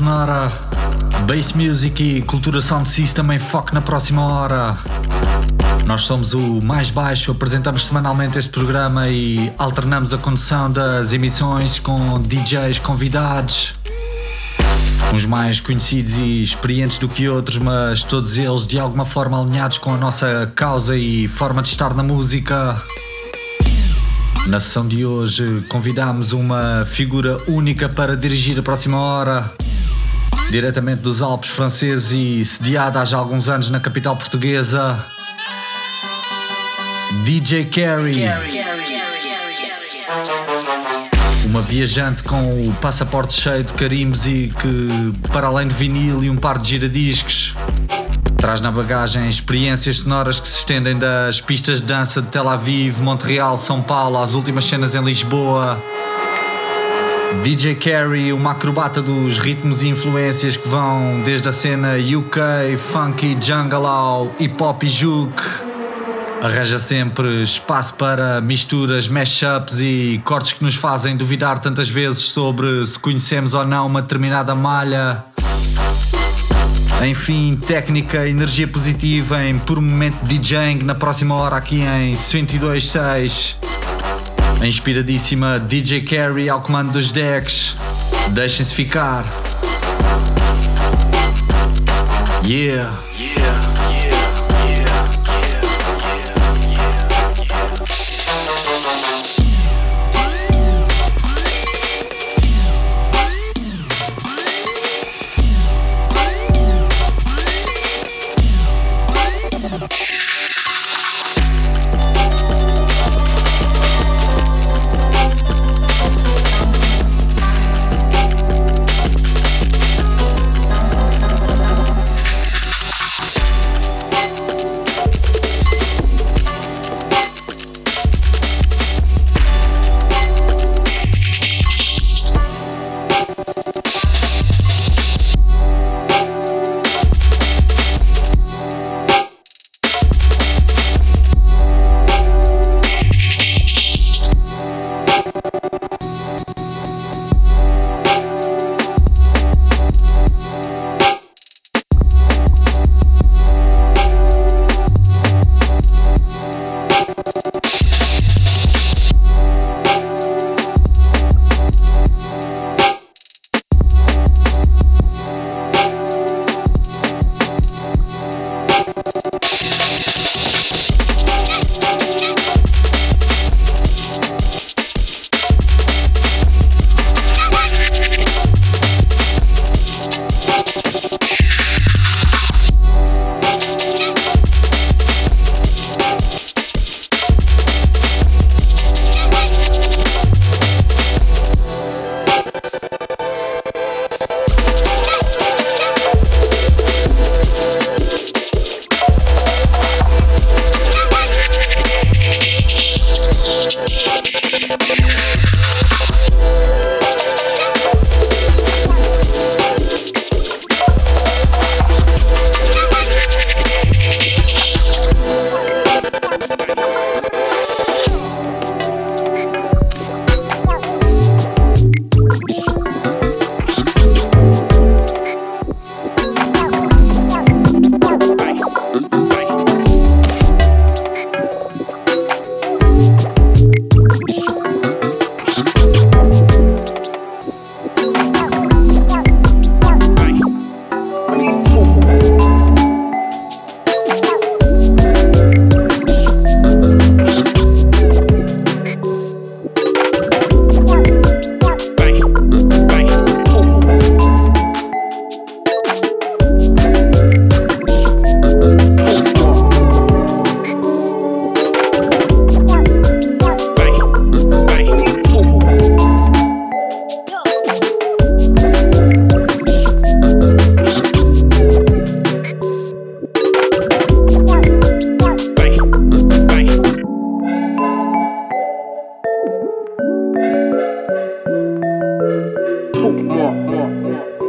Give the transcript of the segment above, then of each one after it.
Sonora, Bass Music e Cultura Sound System em foco na próxima hora. Nós somos o mais baixo, apresentamos semanalmente este programa e alternamos a condução das emissões com DJs convidados. Uns mais conhecidos e experientes do que outros, mas todos eles de alguma forma alinhados com a nossa causa e forma de estar na música. Na sessão de hoje convidamos uma figura única para dirigir a próxima hora. Diretamente dos Alpes franceses e sediada há já alguns anos na capital portuguesa. DJ Carey. Uma viajante com o passaporte cheio de carimbos e que, para além de vinil e um par de giradiscos, Traz na bagagem experiências sonoras que se estendem das pistas de dança de Tel Aviv, Montreal, São Paulo, às últimas cenas em Lisboa. DJ Carey, uma acrobata dos ritmos e influências que vão desde a cena UK, funky, jungle, hip hop e juke. Arranja sempre espaço para misturas, mashups e cortes que nos fazem duvidar tantas vezes sobre se conhecemos ou não uma determinada malha. Enfim, técnica, energia positiva em por momento DJing na próxima hora aqui em 102.6. A inspiradíssima DJ Carey ao comando dos decks. Deixem-se ficar. Yeah. more, more, more.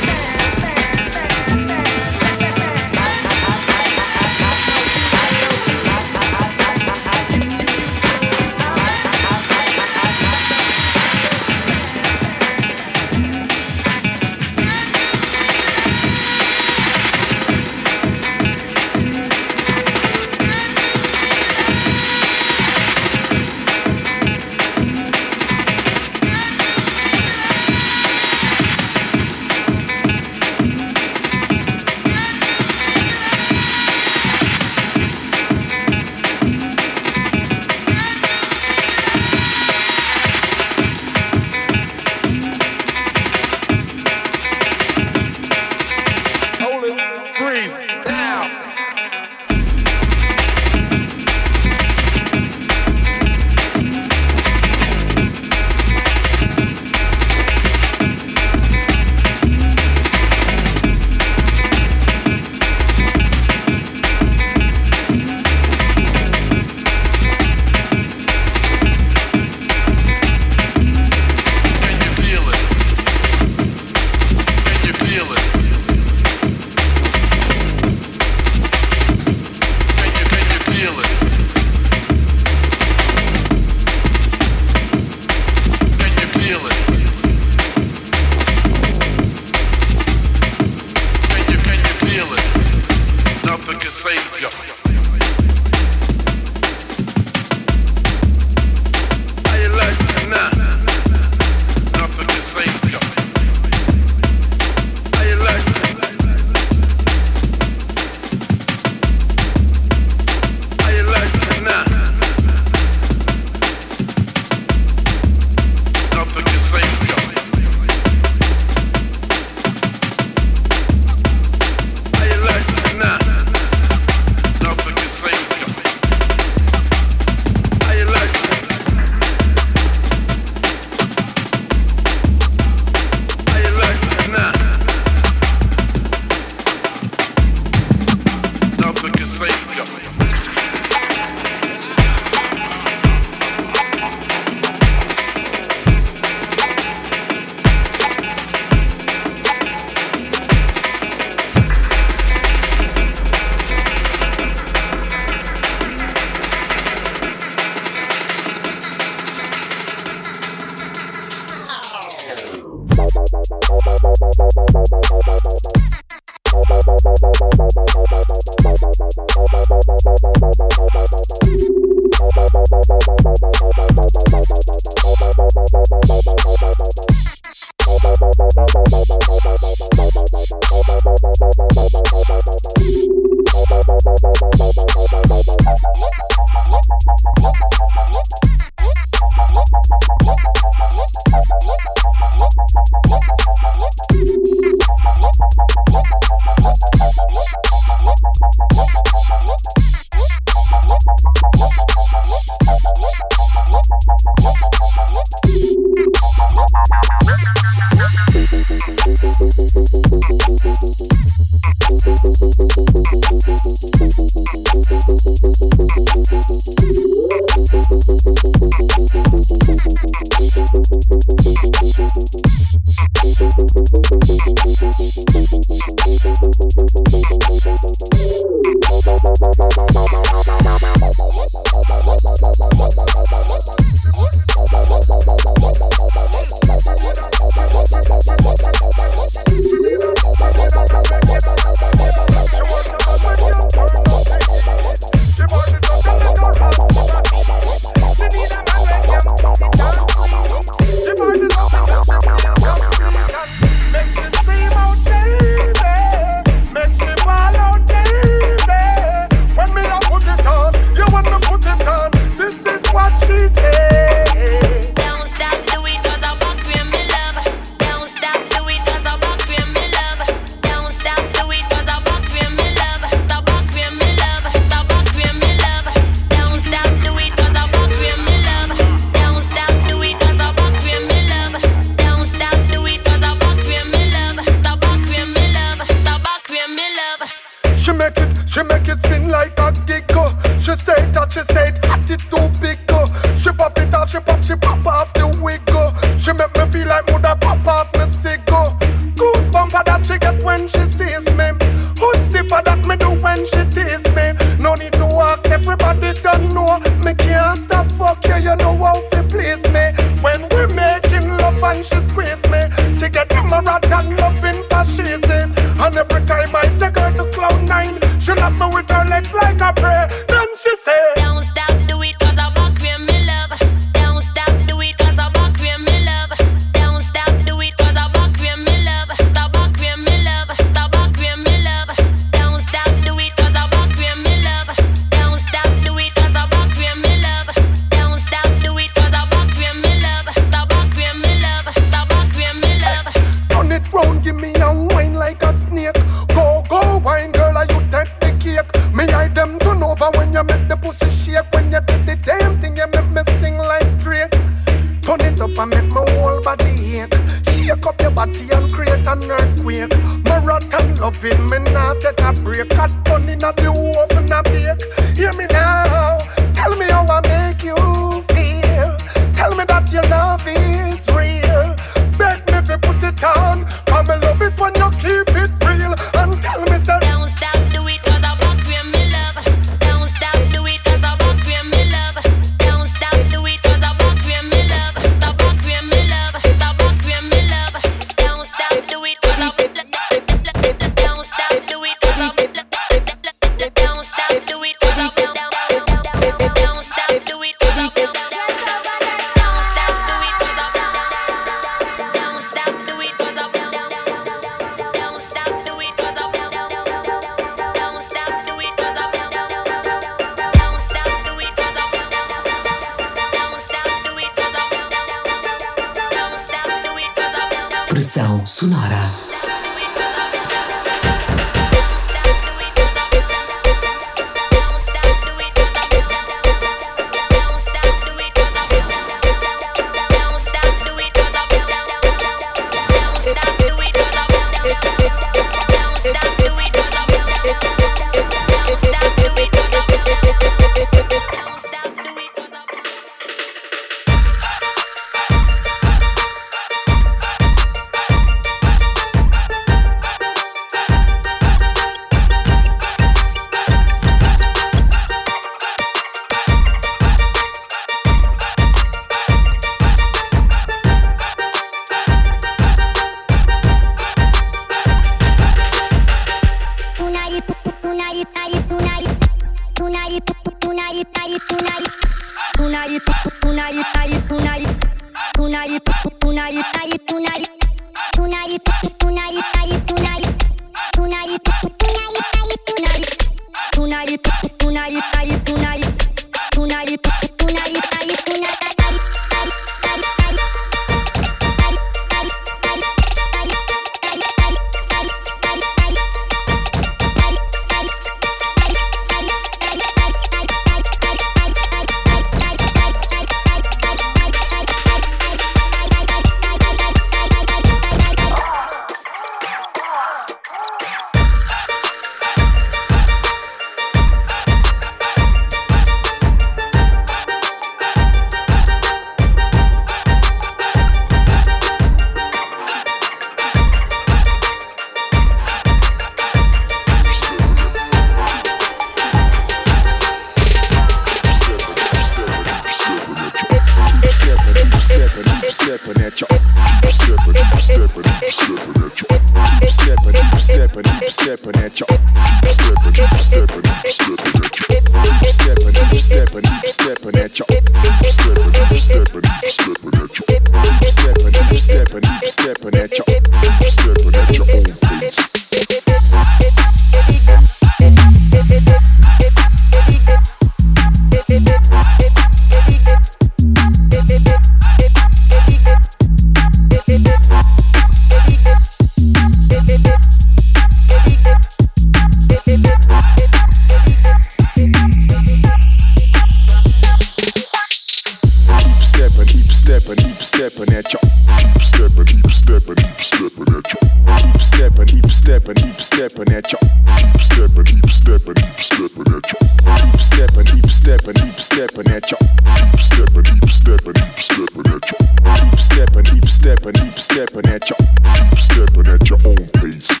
Keep stepping at your own pace.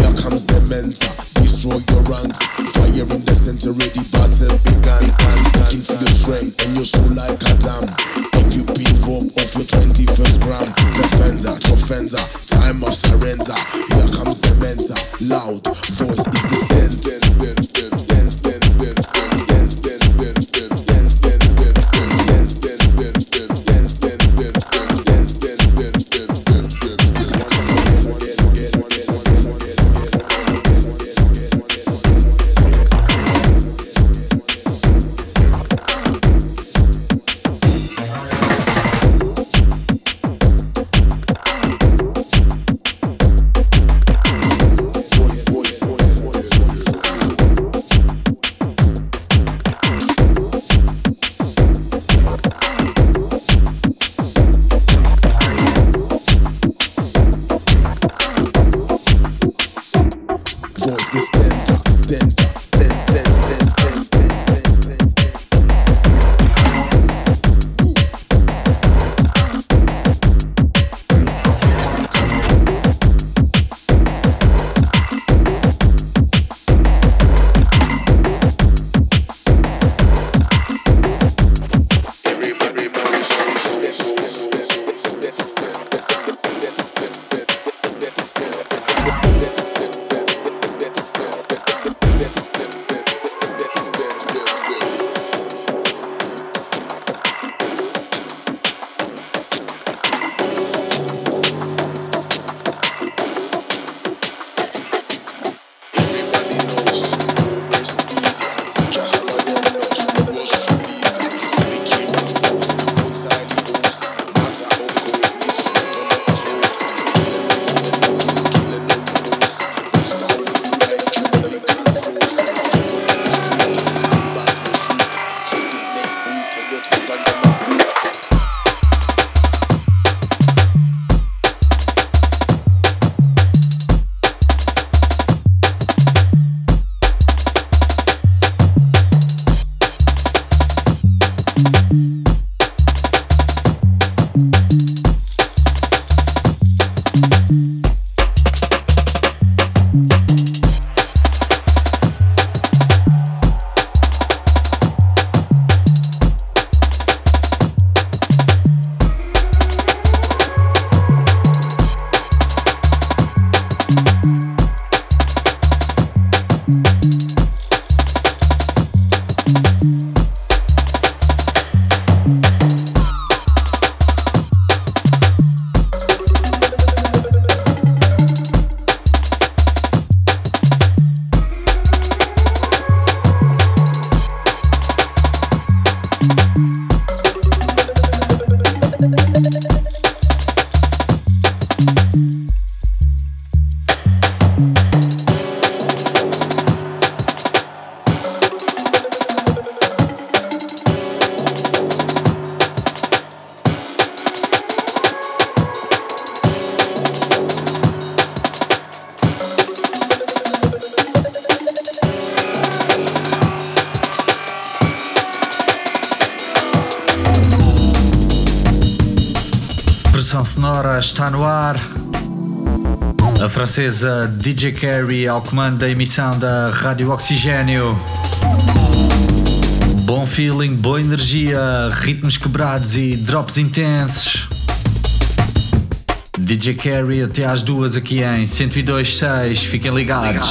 Here comes the mentor. Destroy your ranks. Fire in the center, ready battle began. for your strength and your show like a A francesa DJ Carey ao comando da emissão da Rádio Oxigênio. Bom feeling, boa energia, ritmos quebrados e drops intensos. DJ Carey até às duas aqui em 102.6. Fiquem ligados.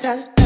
that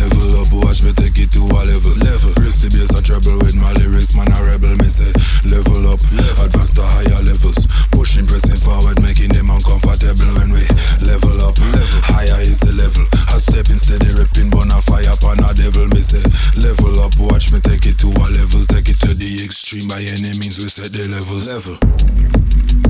level up, watch me take it to a level. Level. Raise the bass and treble with my lyrics, man. I rebel, me say. Level up, level. advance to higher levels. Pushing, pressing forward, making them uncomfortable when we level up. Level. Higher is the level. I step instead, ripping, burn a fire upon a devil, me say. Level up, watch me take it to a level. Take it to the extreme by any means. We set the levels. Level.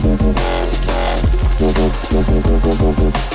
Thank you.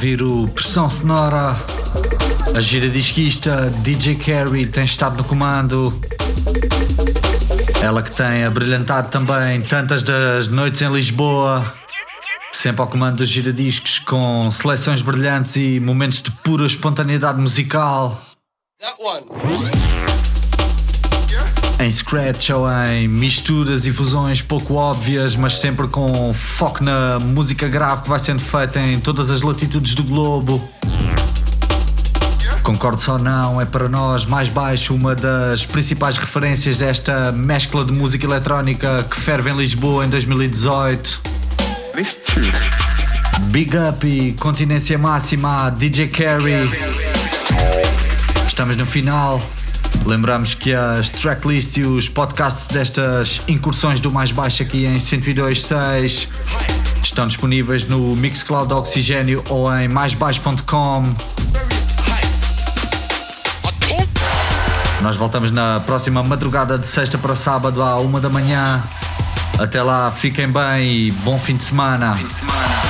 Ouvir o Pressão Sonora. A gira disquista DJ Carey tem estado no comando. Ela que tem abrilhantado também tantas das noites em Lisboa. Sempre ao comando dos giradiscos com seleções brilhantes e momentos de pura espontaneidade musical. Em scratch ou em misturas e fusões pouco óbvias, mas sempre com foco na música grave que vai sendo feita em todas as latitudes do globo. Concordo ou não, é para nós mais baixo uma das principais referências desta mescla de música eletrónica que ferve em Lisboa em 2018. Big Up e continência máxima DJ Carey. Estamos no final. Lembramos que as tracklists e os podcasts destas incursões do mais baixo aqui em 102.6 estão disponíveis no Mixcloud Oxigênio ou em maisbaixo.com. Nós voltamos na próxima madrugada de sexta para sábado à uma da manhã. Até lá, fiquem bem e bom fim de semana. Fim de semana.